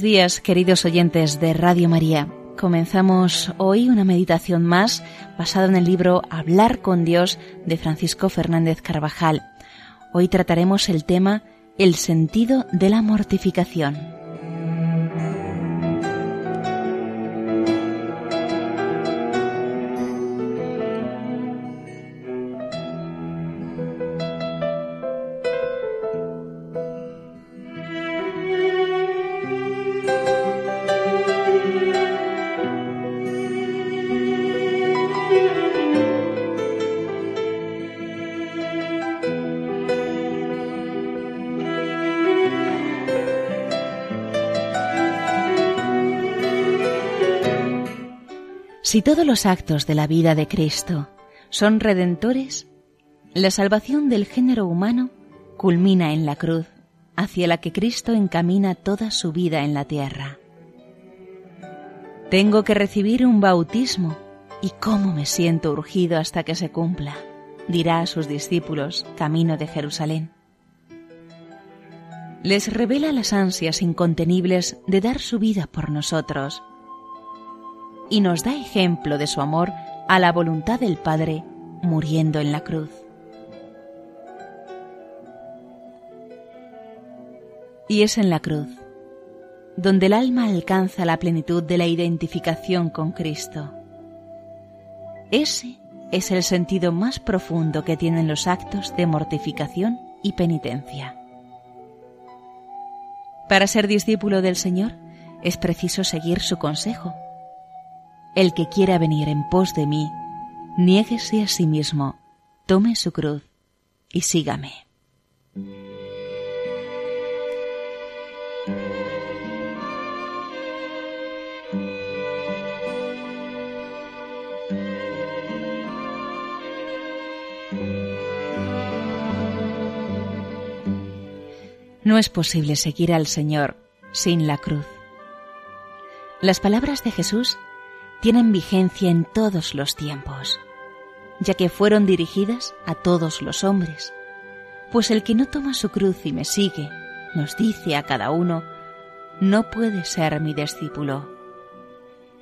días, queridos oyentes de Radio María. Comenzamos hoy una meditación más basada en el libro Hablar con Dios de Francisco Fernández Carvajal. Hoy trataremos el tema El sentido de la mortificación. Si todos los actos de la vida de Cristo son redentores, la salvación del género humano culmina en la cruz, hacia la que Cristo encamina toda su vida en la tierra. Tengo que recibir un bautismo y cómo me siento urgido hasta que se cumpla, dirá a sus discípulos camino de Jerusalén. Les revela las ansias incontenibles de dar su vida por nosotros y nos da ejemplo de su amor a la voluntad del Padre muriendo en la cruz. Y es en la cruz donde el alma alcanza la plenitud de la identificación con Cristo. Ese es el sentido más profundo que tienen los actos de mortificación y penitencia. Para ser discípulo del Señor es preciso seguir su consejo el que quiera venir en pos de mí, niéguese a sí mismo, tome su cruz y sígame. No es posible seguir al Señor sin la cruz. Las palabras de Jesús tienen vigencia en todos los tiempos, ya que fueron dirigidas a todos los hombres. Pues el que no toma su cruz y me sigue, nos dice a cada uno, no puede ser mi discípulo.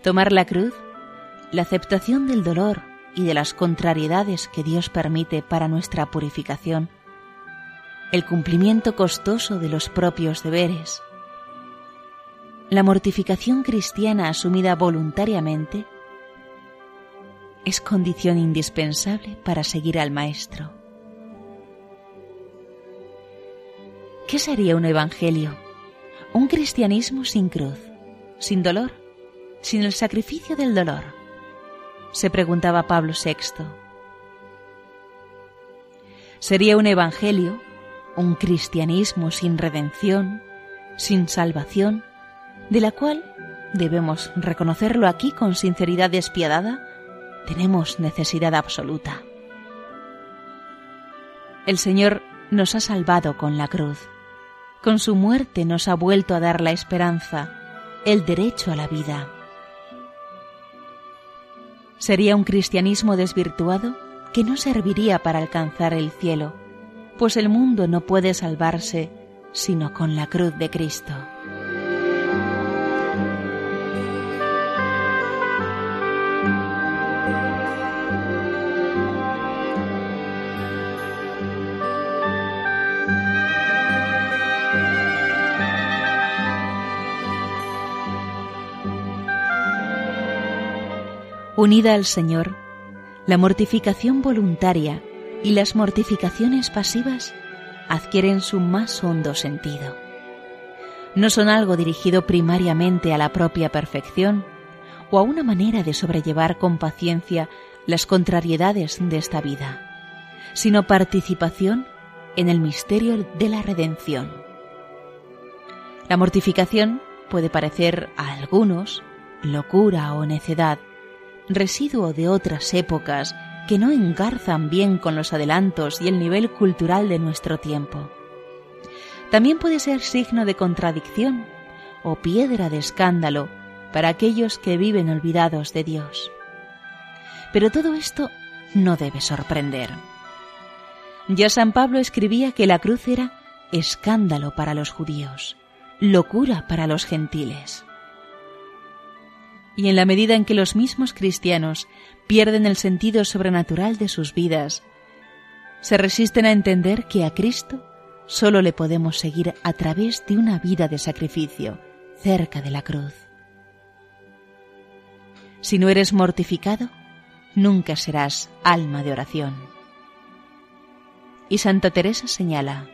Tomar la cruz, la aceptación del dolor y de las contrariedades que Dios permite para nuestra purificación, el cumplimiento costoso de los propios deberes, la mortificación cristiana asumida voluntariamente es condición indispensable para seguir al Maestro. ¿Qué sería un Evangelio? Un cristianismo sin cruz, sin dolor, sin el sacrificio del dolor, se preguntaba Pablo VI. Sería un Evangelio, un cristianismo sin redención, sin salvación, de la cual, debemos reconocerlo aquí con sinceridad despiadada, tenemos necesidad absoluta. El Señor nos ha salvado con la cruz. Con su muerte nos ha vuelto a dar la esperanza, el derecho a la vida. Sería un cristianismo desvirtuado que no serviría para alcanzar el cielo, pues el mundo no puede salvarse sino con la cruz de Cristo. Unida al Señor, la mortificación voluntaria y las mortificaciones pasivas adquieren su más hondo sentido. No son algo dirigido primariamente a la propia perfección o a una manera de sobrellevar con paciencia las contrariedades de esta vida, sino participación en el misterio de la redención. La mortificación puede parecer a algunos locura o necedad, residuo de otras épocas que no engarzan bien con los adelantos y el nivel cultural de nuestro tiempo. También puede ser signo de contradicción o piedra de escándalo para aquellos que viven olvidados de Dios. Pero todo esto no debe sorprender. Ya San Pablo escribía que la cruz era escándalo para los judíos, locura para los gentiles. Y en la medida en que los mismos cristianos pierden el sentido sobrenatural de sus vidas, se resisten a entender que a Cristo solo le podemos seguir a través de una vida de sacrificio cerca de la cruz. Si no eres mortificado, nunca serás alma de oración. Y Santa Teresa señala,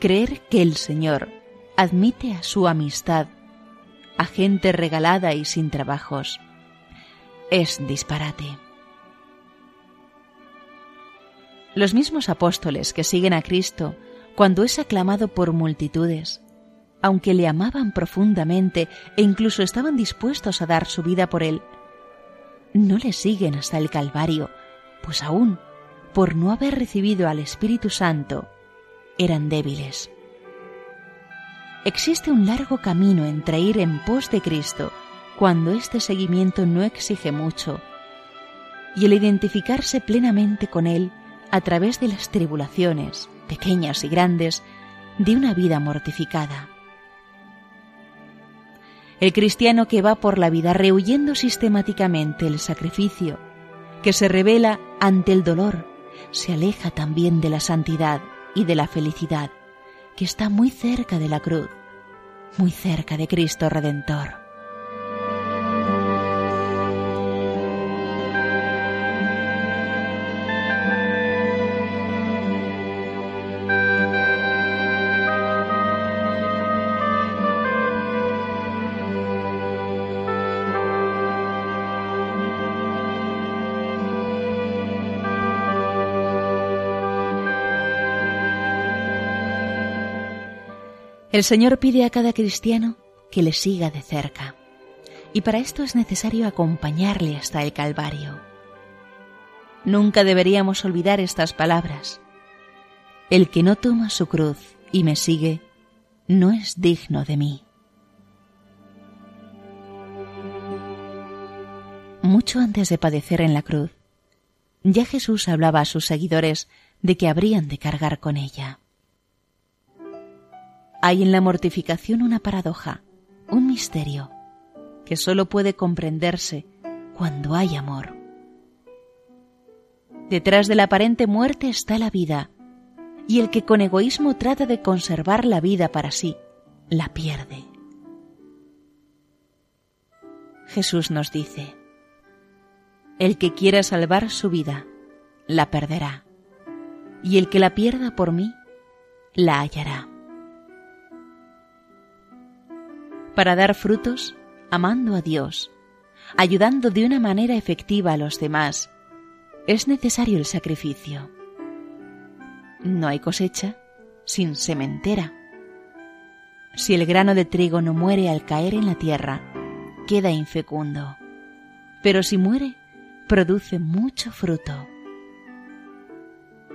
creer que el Señor admite a su amistad a gente regalada y sin trabajos es disparate. Los mismos apóstoles que siguen a Cristo cuando es aclamado por multitudes, aunque le amaban profundamente e incluso estaban dispuestos a dar su vida por él, no le siguen hasta el Calvario, pues aún, por no haber recibido al Espíritu Santo, eran débiles. Existe un largo camino entre ir en pos de Cristo cuando este seguimiento no exige mucho y el identificarse plenamente con Él a través de las tribulaciones, pequeñas y grandes, de una vida mortificada. El cristiano que va por la vida rehuyendo sistemáticamente el sacrificio, que se revela ante el dolor, se aleja también de la santidad y de la felicidad, que está muy cerca de la cruz, muy cerca de Cristo Redentor. El Señor pide a cada cristiano que le siga de cerca, y para esto es necesario acompañarle hasta el Calvario. Nunca deberíamos olvidar estas palabras. El que no toma su cruz y me sigue, no es digno de mí. Mucho antes de padecer en la cruz, ya Jesús hablaba a sus seguidores de que habrían de cargar con ella. Hay en la mortificación una paradoja, un misterio, que solo puede comprenderse cuando hay amor. Detrás de la aparente muerte está la vida, y el que con egoísmo trata de conservar la vida para sí, la pierde. Jesús nos dice, el que quiera salvar su vida, la perderá, y el que la pierda por mí, la hallará. Para dar frutos amando a Dios, ayudando de una manera efectiva a los demás, es necesario el sacrificio. No hay cosecha sin sementera. Si el grano de trigo no muere al caer en la tierra, queda infecundo. Pero si muere, produce mucho fruto.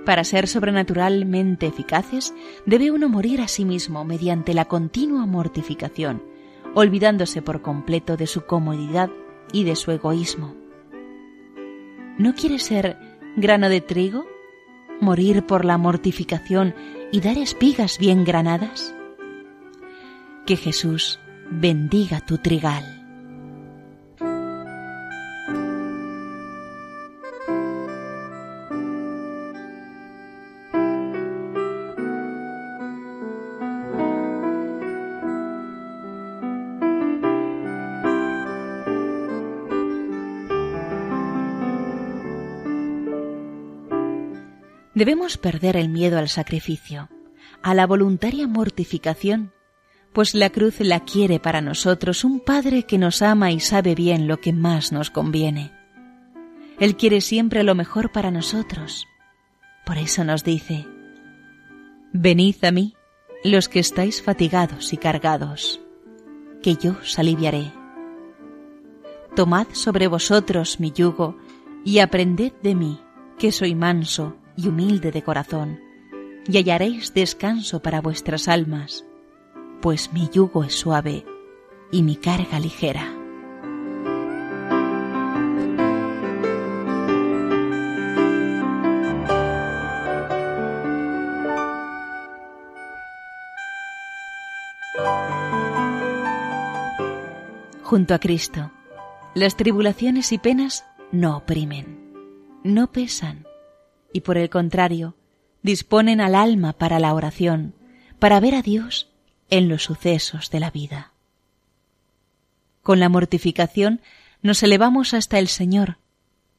Para ser sobrenaturalmente eficaces, debe uno morir a sí mismo mediante la continua mortificación olvidándose por completo de su comodidad y de su egoísmo. ¿No quiere ser grano de trigo? ¿Morir por la mortificación y dar espigas bien granadas? Que Jesús bendiga tu trigal. Debemos perder el miedo al sacrificio, a la voluntaria mortificación, pues la cruz la quiere para nosotros un Padre que nos ama y sabe bien lo que más nos conviene. Él quiere siempre lo mejor para nosotros. Por eso nos dice, Venid a mí, los que estáis fatigados y cargados, que yo os aliviaré. Tomad sobre vosotros mi yugo y aprended de mí, que soy manso y humilde de corazón, y hallaréis descanso para vuestras almas, pues mi yugo es suave y mi carga ligera. Junto a Cristo, las tribulaciones y penas no oprimen, no pesan, y por el contrario, disponen al alma para la oración, para ver a Dios en los sucesos de la vida. Con la mortificación nos elevamos hasta el Señor,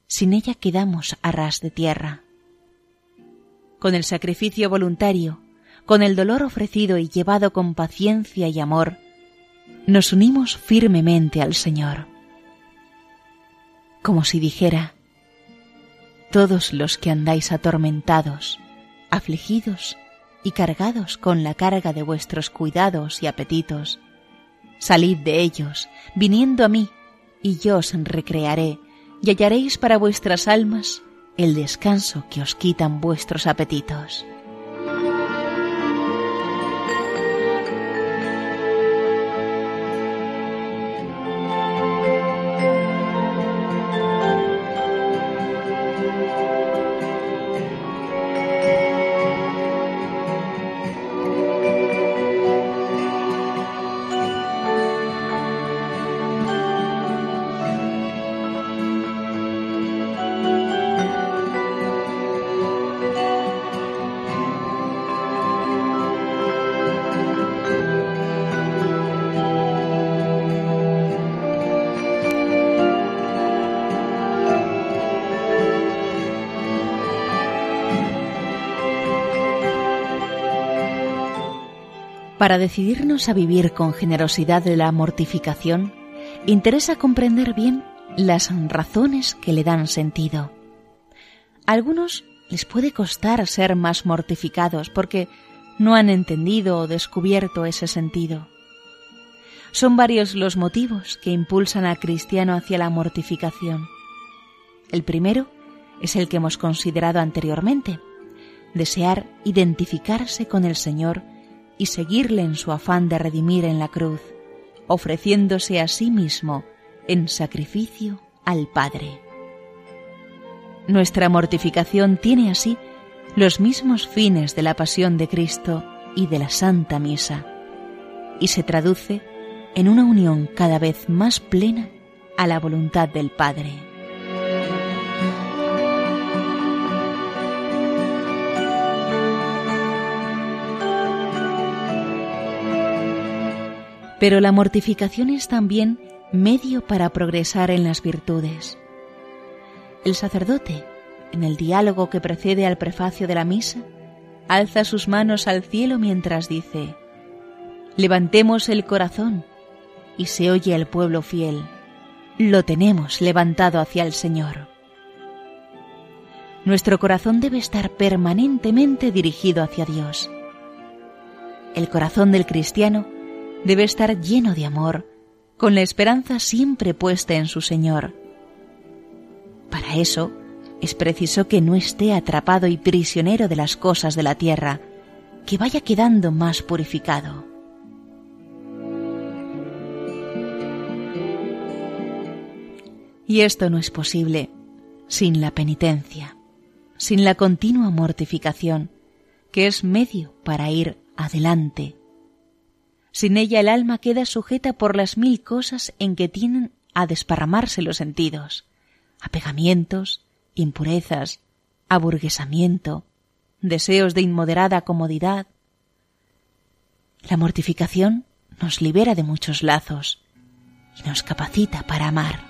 sin ella quedamos a ras de tierra. Con el sacrificio voluntario, con el dolor ofrecido y llevado con paciencia y amor, nos unimos firmemente al Señor. Como si dijera, todos los que andáis atormentados, afligidos y cargados con la carga de vuestros cuidados y apetitos, salid de ellos, viniendo a mí, y yo os recrearé, y hallaréis para vuestras almas el descanso que os quitan vuestros apetitos. Para decidirnos a vivir con generosidad de la mortificación, interesa comprender bien las razones que le dan sentido. A algunos les puede costar ser más mortificados porque no han entendido o descubierto ese sentido. Son varios los motivos que impulsan al cristiano hacia la mortificación. El primero es el que hemos considerado anteriormente, desear identificarse con el Señor y seguirle en su afán de redimir en la cruz, ofreciéndose a sí mismo en sacrificio al Padre. Nuestra mortificación tiene así los mismos fines de la pasión de Cristo y de la Santa Misa, y se traduce en una unión cada vez más plena a la voluntad del Padre. Pero la mortificación es también medio para progresar en las virtudes. El sacerdote, en el diálogo que precede al prefacio de la misa, alza sus manos al cielo mientras dice, Levantemos el corazón, y se oye el pueblo fiel, lo tenemos levantado hacia el Señor. Nuestro corazón debe estar permanentemente dirigido hacia Dios. El corazón del cristiano debe estar lleno de amor, con la esperanza siempre puesta en su Señor. Para eso es preciso que no esté atrapado y prisionero de las cosas de la tierra, que vaya quedando más purificado. Y esto no es posible sin la penitencia, sin la continua mortificación, que es medio para ir adelante sin ella el alma queda sujeta por las mil cosas en que tienen a desparramarse los sentidos, apegamientos, impurezas, aburguesamiento, deseos de inmoderada comodidad. La mortificación nos libera de muchos lazos y nos capacita para amar.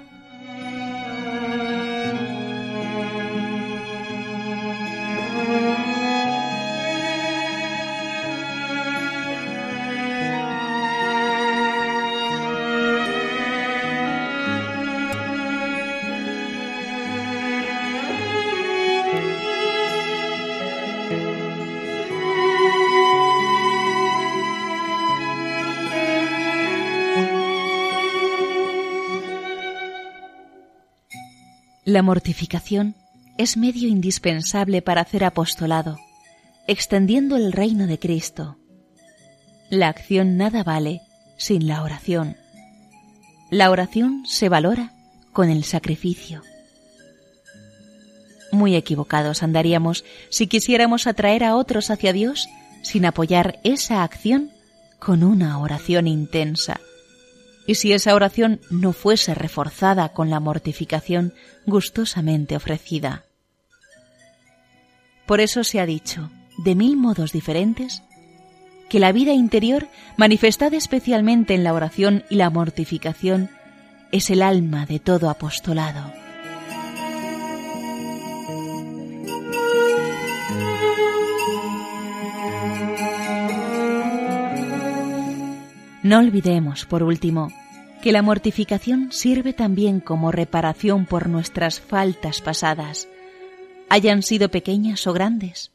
La mortificación es medio indispensable para hacer apostolado, extendiendo el reino de Cristo. La acción nada vale sin la oración. La oración se valora con el sacrificio. Muy equivocados andaríamos si quisiéramos atraer a otros hacia Dios sin apoyar esa acción con una oración intensa, y si esa oración no fuese reforzada con la mortificación gustosamente ofrecida. Por eso se ha dicho, de mil modos diferentes, que la vida interior, manifestada especialmente en la oración y la mortificación, es el alma de todo apostolado. No olvidemos, por último, que la mortificación sirve también como reparación por nuestras faltas pasadas, hayan sido pequeñas o grandes.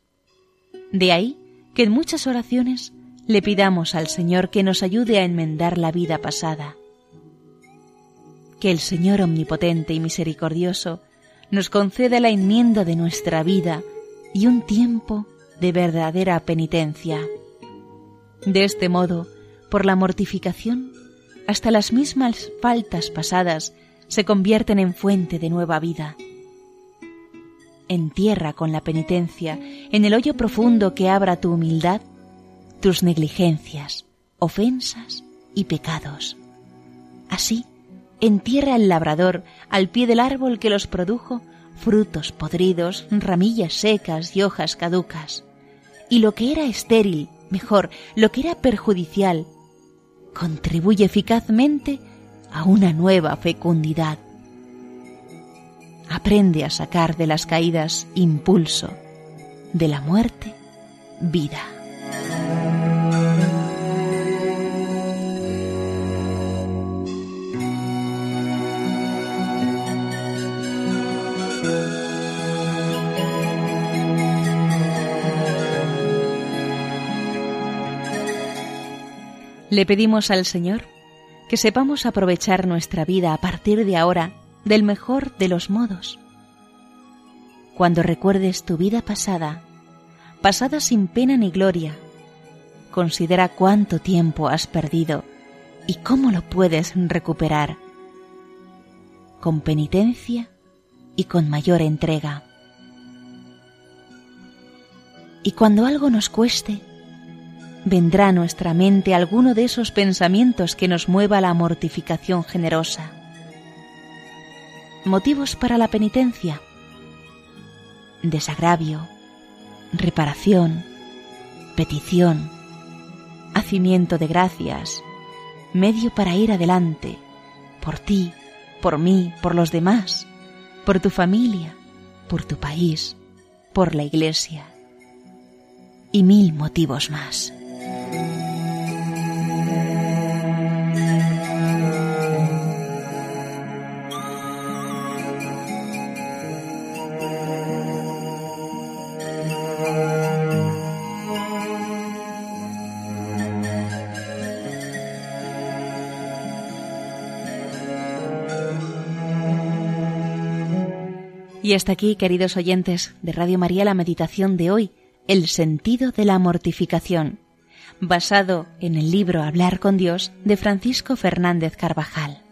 De ahí que en muchas oraciones le pidamos al Señor que nos ayude a enmendar la vida pasada. Que el Señor omnipotente y misericordioso nos conceda la enmienda de nuestra vida y un tiempo de verdadera penitencia. De este modo, por la mortificación, hasta las mismas faltas pasadas se convierten en fuente de nueva vida. Entierra con la penitencia en el hoyo profundo que abra tu humildad tus negligencias, ofensas y pecados. Así, entierra el labrador al pie del árbol que los produjo frutos podridos, ramillas secas y hojas caducas. Y lo que era estéril, mejor, lo que era perjudicial, contribuye eficazmente a una nueva fecundidad. Aprende a sacar de las caídas impulso, de la muerte vida. Le pedimos al Señor que sepamos aprovechar nuestra vida a partir de ahora del mejor de los modos. Cuando recuerdes tu vida pasada, pasada sin pena ni gloria, considera cuánto tiempo has perdido y cómo lo puedes recuperar con penitencia y con mayor entrega. Y cuando algo nos cueste, vendrá a nuestra mente alguno de esos pensamientos que nos mueva a la mortificación generosa. Motivos para la penitencia. Desagravio, reparación, petición, hacimiento de gracias, medio para ir adelante, por ti, por mí, por los demás, por tu familia, por tu país, por la iglesia. Y mil motivos más. Y hasta aquí, queridos oyentes de Radio María, la meditación de hoy, el sentido de la mortificación, basado en el libro Hablar con Dios de Francisco Fernández Carvajal.